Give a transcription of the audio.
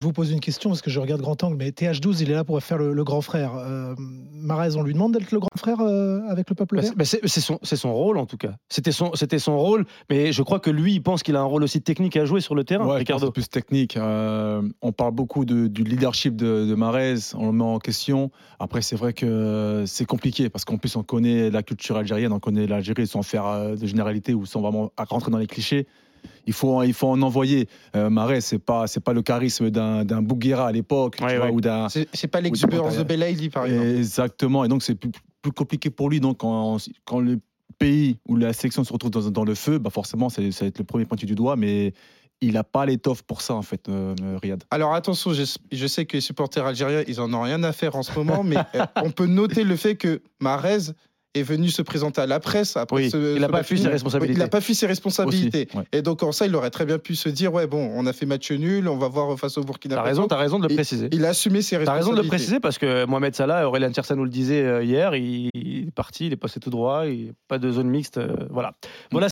Je vous pose une question parce que je regarde grand angle, mais TH12, il est là pour faire le, le grand frère. Euh, Marez, on lui demande d'être le grand frère euh, avec le peuple Bah, vert bah, c'est son, rôle en tout cas. C'était son, c'était son rôle, mais je crois que lui, il pense qu'il a un rôle aussi technique à jouer sur le terrain, Ouais, je pense que Ricardo. c'est plus technique. Euh, on parle beaucoup de- du leadership de, de Mahrez, on le met en question. Après, c'est vrai que c'est compliqué parce qu'en plus, on connaît la culture algérienne, on connaît l'Algérie sans faire euh, de généralité ou sans vraiment rentrer dans les clichés. Il faut, il faut en envoyer. Euh, Mahrez, c'est pas, c'est pas le charisme d'un, d'un Bouguera à l'époque, tu Ouais, vois, ouais. ou d'un. C'est c'est pas l'exubérance de Belaïli, par exemple. Exactement. Et donc, c'est plus, plus compliqué pour lui. Donc, quand, quand le pays ou la sélection se retrouve dans, dans le feu, bah forcément, c'est- ça va être le premier pointu du doigt. Mais il n'a pas l'étoffe pour ça, en fait, euh, Riyad. Alors attention, je, je sais que les supporters algériens, ils en ont rien à faire en ce moment, mais euh, on peut noter le fait que Mahrez est venu se présenter à la presse après Oui, ce- il n'a pas fui ses responsabilités. Il n'a pas fui ses responsabilités. Aussi. Et donc en ça, il aurait très bien pu se dire ouais bon, on a fait match nul, on va voir face au Burkina T'as Faso. raison, t'as raison de le préciser. Il a assumé ses T'as responsabilités. raison de le préciser parce que Mohamed Salah, Aurélien Tiersa nous le disait euh, hier, il, il est parti, il est passé tout droit, il, pas de zone mixte, euh, voilà. Voilà